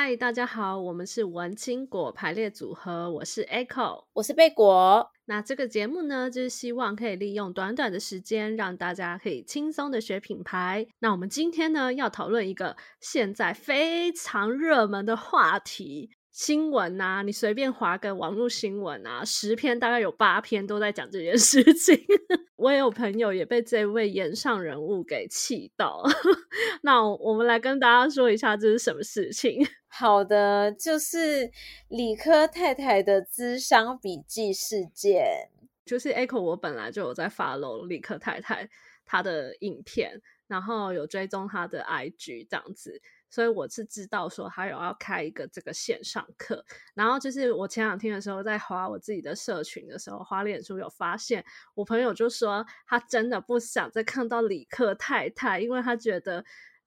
嗨，大家好，我们是文青果排列组合，我是 Echo，我是贝果。那这个节目呢，就是希望可以利用短短的时间，让大家可以轻松的学品牌。那我们今天呢，要讨论一个现在非常热门的话题。新闻呐、啊，你随便划个网络新闻啊，十篇大概有八篇都在讲这件事情。我也有朋友也被这位炎上人物给气到。那我们来跟大家说一下这是什么事情。好的，就是理科太太的咨商笔记事件。就是 Echo，我本来就有在 follow 理科太太她的影片，然后有追踪她的 IG 这样子。所以我是知道说他有要开一个这个线上课，然后就是我前两天的时候在滑我自己的社群的时候，滑脸书有发现，我朋友就说他真的不想再看到理科太太，因为他觉得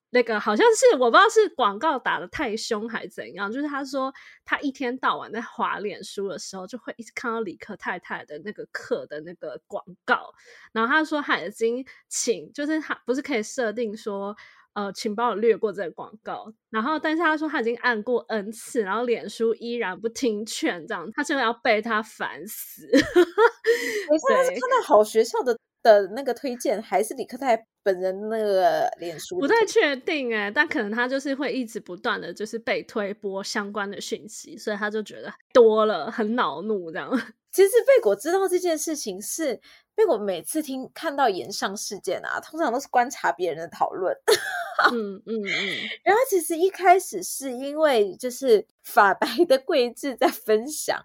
那个好像是我不知道是广告打得太凶还是怎样，就是他说他一天到晚在滑脸书的时候，就会一直看到理科太太的那个课的那个广告，然后他说他已经请，就是他不是可以设定说。呃，请帮我略过这个广告。然后，但是他说他已经按过 N 次，然后脸书依然不听劝，这样他真的要被他烦死。我现在是看到好学校的的那个推荐，还是理科太太本人那个脸书？不太确定哎，但可能他就是会一直不断的就是被推播相关的讯息，所以他就觉得多了，很恼怒这样。其实贝果知道这件事情是。因为我每次听看到岩上事件啊，通常都是观察别人的讨论。嗯嗯嗯。然后其实一开始是因为就是法白的桂智在分享，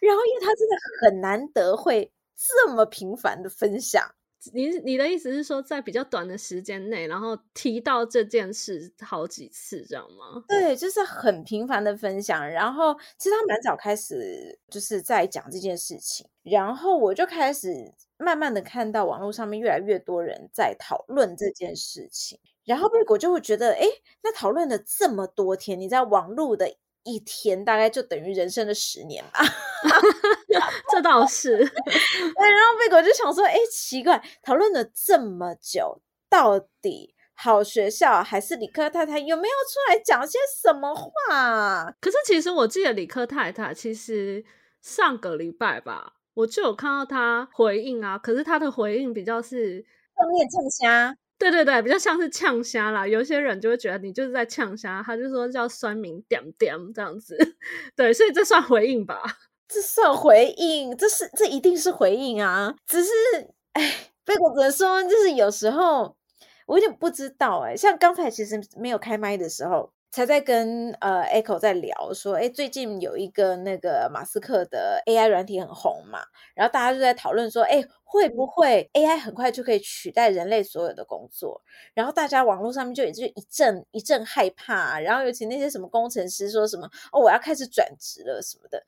然后因为他真的很难得会这么频繁的分享。你你的意思是说，在比较短的时间内，然后提到这件事好几次，这样吗？对，就是很频繁的分享。然后其实他蛮早开始就是在讲这件事情，然后我就开始。慢慢的看到网络上面越来越多人在讨论这件事情，然后贝果就会觉得，哎，那讨论了这么多天，你在网络的一天大概就等于人生的十年吧？这倒是。对，然后贝果就想说，哎，奇怪，讨论了这么久，到底好学校还是理科太太有没有出来讲些什么话？可是其实我记得理科太太其实上个礼拜吧。我就有看到他回应啊，可是他的回应比较是正面呛虾，对对对，比较像是呛虾啦。有些人就会觉得你就是在呛虾，他就说叫酸民点点这样子，对，所以这算回应吧？这算回应，这是这一定是回应啊！只是，哎，贝果只能说，就是有时候我有点不知道哎、欸，像刚才其实没有开麦的时候。才在跟呃 Echo 在聊说，哎，最近有一个那个马斯克的 AI 软体很红嘛，然后大家就在讨论说，哎，会不会 AI 很快就可以取代人类所有的工作？然后大家网络上面就也就一阵一阵害怕，然后尤其那些什么工程师说什么，哦，我要开始转职了什么的。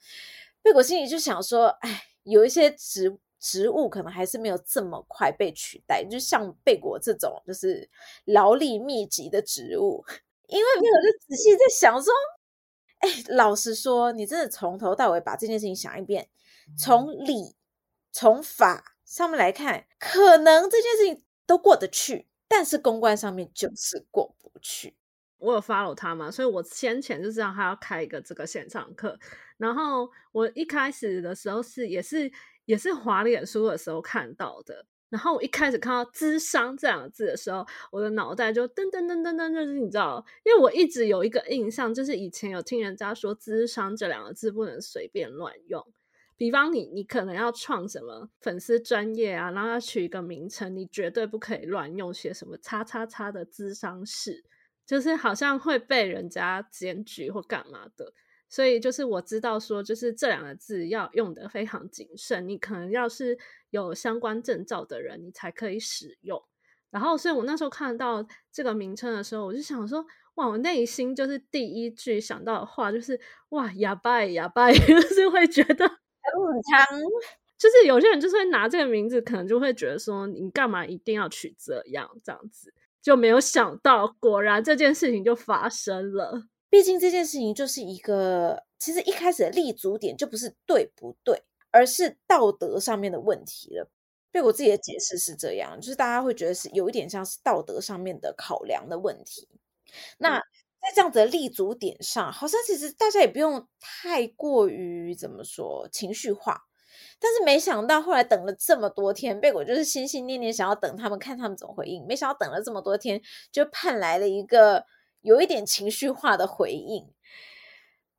贝果心里就想说，哎，有一些植植物可能还是没有这么快被取代，就像贝果这种就是劳力密集的植物。因为没有，就仔细在想说，哎，老实说，你真的从头到尾把这件事情想一遍，从理、从法上面来看，可能这件事情都过得去，但是公关上面就是过不去。我有 follow 他嘛，所以我先前就知道他要开一个这个线上课，然后我一开始的时候是也是也是滑脸书的时候看到的。然后我一开始看到“智商”这两个字的时候，我的脑袋就噔噔噔噔噔，就是你知道，因为我一直有一个印象，就是以前有听人家说“智商”这两个字不能随便乱用。比方你你可能要创什么粉丝专业啊，然后要取一个名称，你绝对不可以乱用写什么“叉叉叉”的智商室，就是好像会被人家检举或干嘛的。所以就是我知道说，就是这两个字要用的非常谨慎。你可能要是有相关证照的人，你才可以使用。然后，所以我那时候看到这个名称的时候，我就想说，哇，我内心就是第一句想到的话就是，哇，哑巴哑巴，就是会觉得 很强。就是有些人就是会拿这个名字，可能就会觉得说，你干嘛一定要取这样这样子？就没有想到，果然这件事情就发生了。毕竟这件事情就是一个，其实一开始的立足点就不是对不对，而是道德上面的问题了。对我自己的解释是这样，就是大家会觉得是有一点像是道德上面的考量的问题。那在这样子的立足点上，好像其实大家也不用太过于怎么说情绪化。但是没想到后来等了这么多天，贝果就是心心念念想要等他们看他们怎么回应，没想到等了这么多天，就盼来了一个有一点情绪化的回应。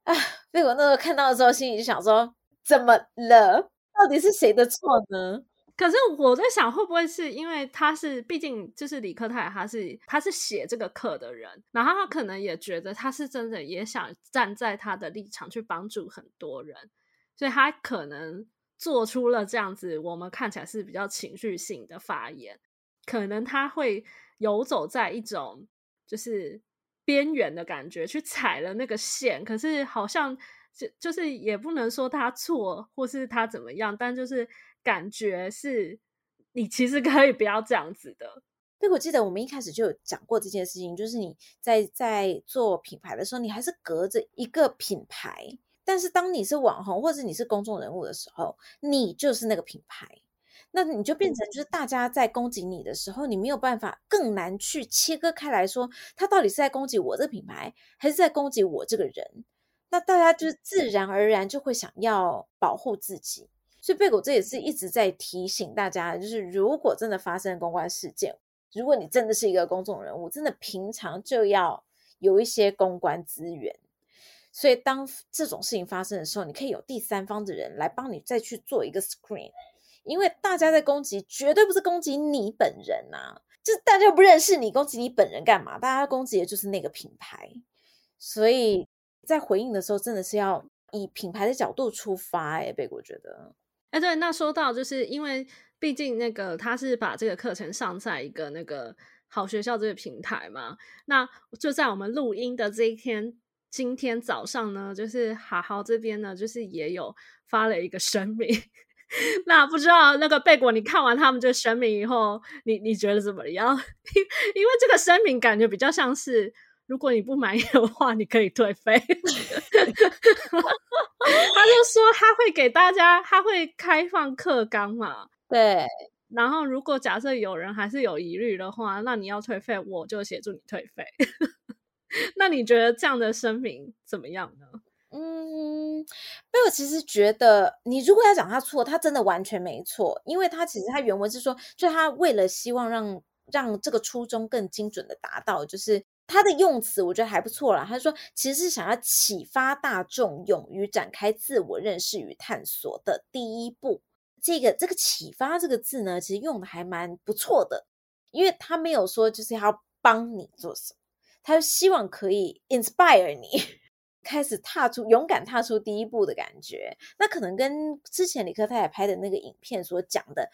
啊，被我那时候看到的时候，心里就想说：怎么了？到底是谁的错呢？可是我在想，会不会是因为他是，毕竟就是李克泰，他是他是写这个课的人，然后他可能也觉得他是真的也想站在他的立场去帮助很多人，所以他可能做出了这样子，我们看起来是比较情绪性的发言，可能他会游走在一种就是边缘的感觉，去踩了那个线，可是好像就就是也不能说他错，或是他怎么样，但就是。感觉是你其实可以不要这样子的。对，我记得我们一开始就有讲过这件事情，就是你在在做品牌的时候，你还是隔着一个品牌。但是当你是网红或者你是公众人物的时候，你就是那个品牌，那你就变成就是大家在攻击你的时候，你没有办法更难去切割开来说，他到底是在攻击我这个品牌，还是在攻击我这个人？那大家就是自然而然就会想要保护自己。所以贝果这也是一直在提醒大家，就是如果真的发生公关事件，如果你真的是一个公众人物，真的平常就要有一些公关资源。所以当这种事情发生的时候，你可以有第三方的人来帮你再去做一个 screen，因为大家在攻击，绝对不是攻击你本人啊，就是大家不认识你，攻击你本人干嘛？大家攻击的就是那个品牌。所以在回应的时候，真的是要以品牌的角度出发，欸。哎，贝果觉得。哎，对，那说到就是因为毕竟那个他是把这个课程上在一个那个好学校这个平台嘛，那就在我们录音的这一天，今天早上呢，就是好好这边呢，就是也有发了一个声明。那不知道那个贝果，你看完他们这个声明以后，你你觉得怎么样？因为这个声明感觉比较像是。如果你不满意的话，你可以退费。他就说他会给大家，他会开放课纲嘛。对。然后如果假设有人还是有疑虑的话，那你要退费，我就协助你退费。那你觉得这样的声明怎么样呢？嗯，贝果其实觉得，你如果要讲他错，他真的完全没错，因为他其实他原文是说，就他为了希望让让这个初衷更精准的达到，就是。他的用词我觉得还不错啦。他说，其实是想要启发大众勇于展开自我认识与探索的第一步。这个这个启发这个字呢，其实用的还蛮不错的，因为他没有说就是要帮你做什么，他希望可以 inspire 你开始踏出勇敢踏出第一步的感觉。那可能跟之前李克太太拍的那个影片所讲的。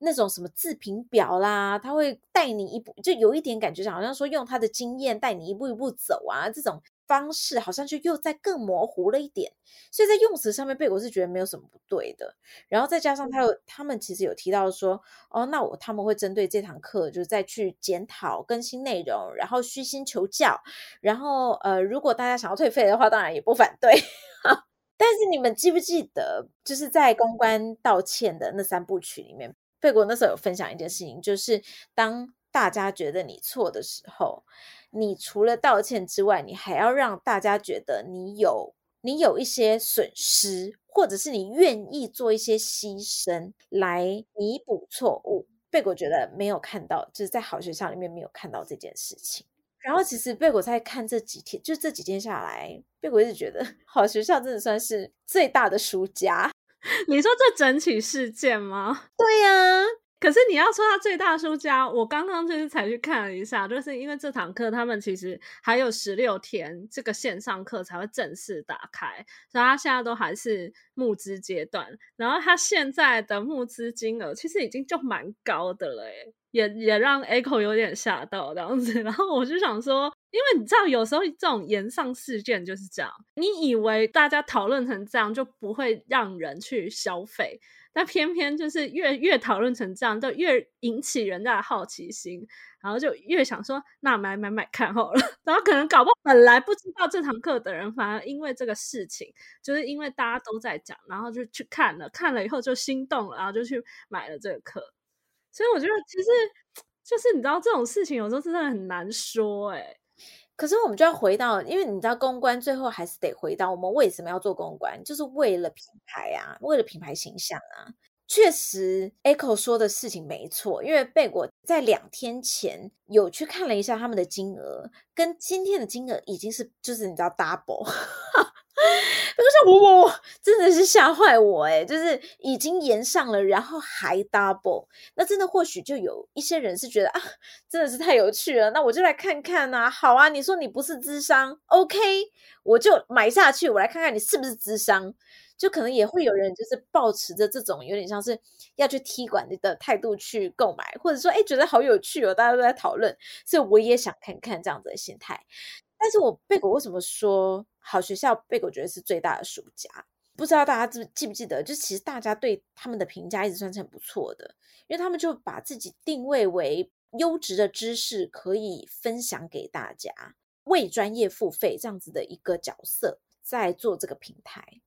那种什么自评表啦，他会带你一步，就有一点感觉，好像说用他的经验带你一步一步走啊，这种方式好像就又再更模糊了一点。所以在用词上面，贝果是觉得没有什么不对的。然后再加上他有，他们其实有提到说，哦，那我他们会针对这堂课，就是再去检讨更新内容，然后虚心求教。然后呃，如果大家想要退费的话，当然也不反对。但是你们记不记得，就是在公关道歉的那三部曲里面？贝果那时候有分享一件事情，就是当大家觉得你错的时候，你除了道歉之外，你还要让大家觉得你有你有一些损失，或者是你愿意做一些牺牲来弥补错误。贝果觉得没有看到，就是在好学校里面没有看到这件事情。然后其实贝果在看这几天，就这几天下来，贝果一直觉得好学校真的算是最大的输家。你说这整起事件吗？对呀、啊，可是你要说他最大输家，我刚刚就是才去看了一下，就是因为这堂课他们其实还有十六天这个线上课才会正式打开，所以他现在都还是募资阶段，然后他现在的募资金额其实已经就蛮高的了，诶也也让 Echo 有点吓到这样子，然后我就想说。因为你知道，有时候这种延上事件就是这样。你以为大家讨论成这样就不会让人去消费，那偏偏就是越越讨论成这样，就越引起人家的好奇心，然后就越想说，那买买买看好了。然后可能搞不好本来不知道这堂课的人，反而因为这个事情，就是因为大家都在讲，然后就去看了，看了以后就心动了，然后就去买了这个课。所以我觉得，其实 就是你知道这种事情有时候真的很难说，欸，诶可是我们就要回到，因为你知道公关最后还是得回到我们为什么要做公关，就是为了品牌啊，为了品牌形象啊。确实，Echo 说的事情没错，因为贝果在两天前有去看了一下他们的金额，跟今天的金额已经是就是你知道 double。那个像我我真的是吓坏我诶，就是已经延上了，然后还 double，那真的或许就有一些人是觉得啊，真的是太有趣了，那我就来看看呐、好啊，你说你不是智商，OK，我就买下去，我来看看你是不是智商。就可能也会有人就是抱持着这种有点像是要去踢馆的态度去购买，或者说哎觉得好有趣哦，大家都在讨论，所以我也想看看这样子的心态。但是我贝果为什么说好学校贝果觉得是最大的输家？不知道大家记记不记得？就其实大家对他们的评价一直算是很不错的，因为他们就把自己定位为优质的知识可以分享给大家，为专业付费这样子的一个角色在做这个平台。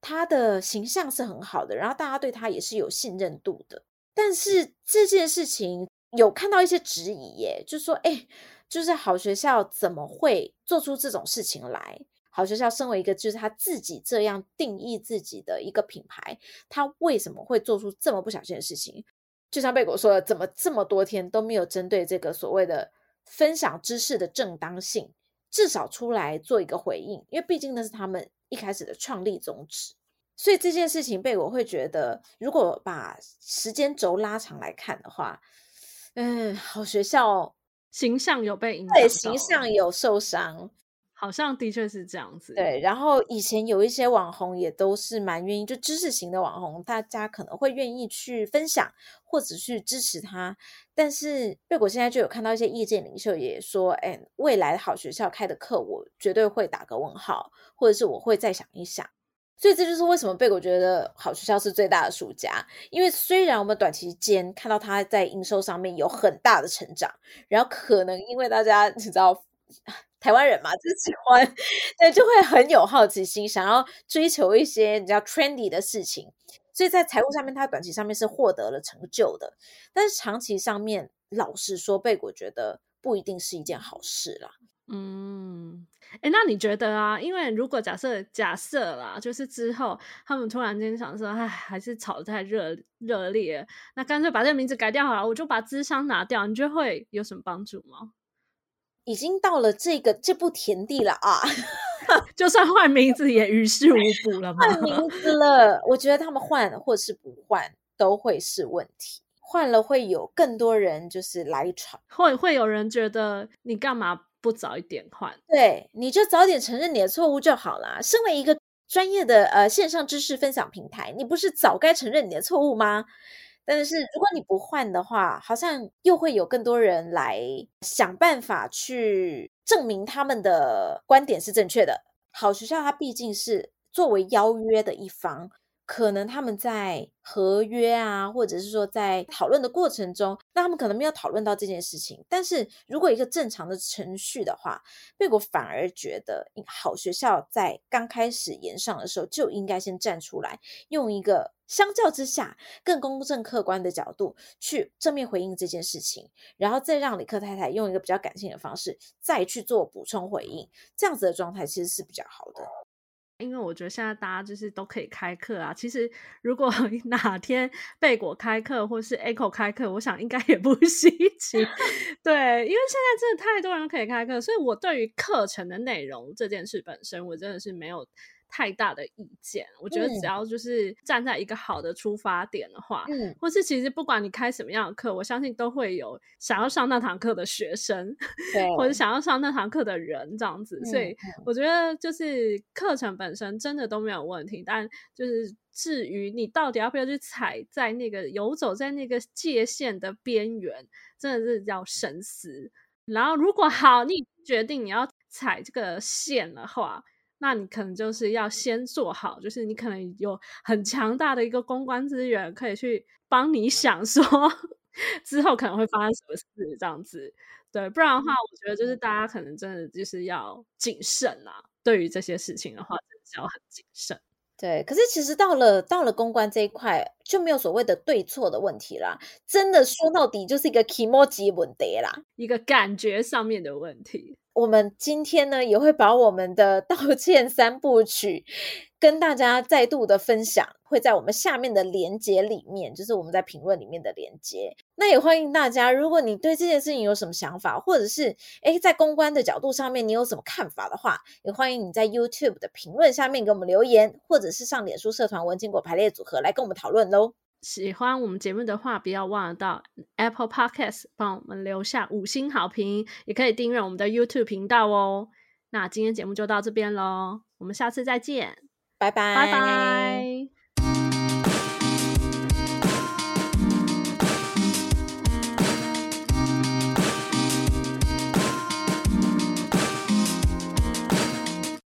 他的形象是很好的，然后大家对他也是有信任度的。但是这件事情有看到一些质疑耶，就说：“哎。”就是好学校怎么会做出这种事情来？好学校身为一个就是他自己这样定义自己的一个品牌，他为什么会做出这么不小心的事情？就像贝果说的，怎么这么多天都没有针对这个所谓的分享知识的正当性，至少出来做一个回应？因为毕竟那是他们一开始的创立宗旨。所以这件事情被果会觉得，如果把时间轴拉长来看的话，嗯，好学校。形象有被影响，对，形象有受伤，好像的确是这样子。对，然后以前有一些网红也都是蛮愿意，就知识型的网红，大家可能会愿意去分享或者去支持他。但是贝果现在就有看到一些意见领袖也说，哎，未来好学校开的课，我绝对会打个问号，或者是我会再想一想。所以这就是为什么贝果觉得好学校是最大的输家，因为虽然我们短期间看到它在营收上面有很大的成长，然后可能因为大家你知道 台湾人嘛，就 喜欢，对，就会很有好奇心，想要追求一些你知道 trendy 的事情，所以在财务上面，它短期上面是获得了成就的，但是长期上面，老实说，贝果觉得不一定是一件好事啦。嗯。哎，那你觉得啊？因为如果假设假设啦，就是之后他们突然间想说，哎，还是炒得太热热烈，那干脆把这个名字改掉好了，我就把智商拿掉，你觉得会有什么帮助吗？已经到了这个这步田地了啊，就算换名字也于事无补了吗？换名字了，我觉得他们换或是不换都会是问题，换了会有更多人就是来吵，会会有人觉得你干嘛？不早一点换，对，你就早点承认你的错误就好了。身为一个专业的呃线上知识分享平台，你不是早该承认你的错误吗？但是如果你不换的话，好像又会有更多人来想办法去证明他们的观点是正确的。好学校它毕竟是作为邀约的一方。可能他们在合约啊，或者是说在讨论的过程中，那他们可能没有讨论到这件事情。但是如果一个正常的程序的话，贝果反而觉得好学校在刚开始延上的时候就应该先站出来，用一个相较之下更公正客观的角度去正面回应这件事情，然后再让李克太太用一个比较感性的方式再去做补充回应，这样子的状态其实是比较好的。因为我觉得现在大家就是都可以开课啊。其实如果 哪天贝果开课或是 Echo 开课，我想应该也不稀奇。对，因为现在真的太多人可以开课，所以我对于课程的内容这件事本身，我真的是没有。太大的意见，我觉得只要就是站在一个好的出发点的话，嗯，或是其实不管你开什么样的课，我相信都会有想要上那堂课的学生，对，或者想要上那堂课的人这样子，嗯，所以我觉得就是课程本身真的都没有问题，但就是至于你到底要不要去踩在那个游走在那个界限的边缘，真的是要深思。然后如果好，你决定你要踩这个线的话。那你可能就是要先做好，就是你可能有很强大的一个公关资源，可以去帮你想说 之后可能会发生什么事这样子，对，不然的话，我觉得就是大家可能真的就是要谨慎啊，对于这些事情的话，真的是要很谨慎。对，可是其实到了到了公关这一块，就没有所谓的对错的问题啦，真的说到底就是一个気持ち问题啦，一个感觉上面的问题。我们今天呢，也会把我们的道歉三部曲跟大家再度的分享，会在我们下面的连接里面，就是我们在评论里面的连接。那也欢迎大家，如果你对这件事情有什么想法，或者是诶在公关的角度上面你有什么看法的话，也欢迎你在 YouTube 的评论下面给我们留言，或者是上脸书社团文青果排列组合来跟我们讨论喽。喜欢我们节目的话，不要忘了到 Apple Podcast 帮我们留下五星好评，也可以订阅我们的 YouTube 频道哦。那今天节目就到这边喽，我们下次再见，拜拜，拜拜。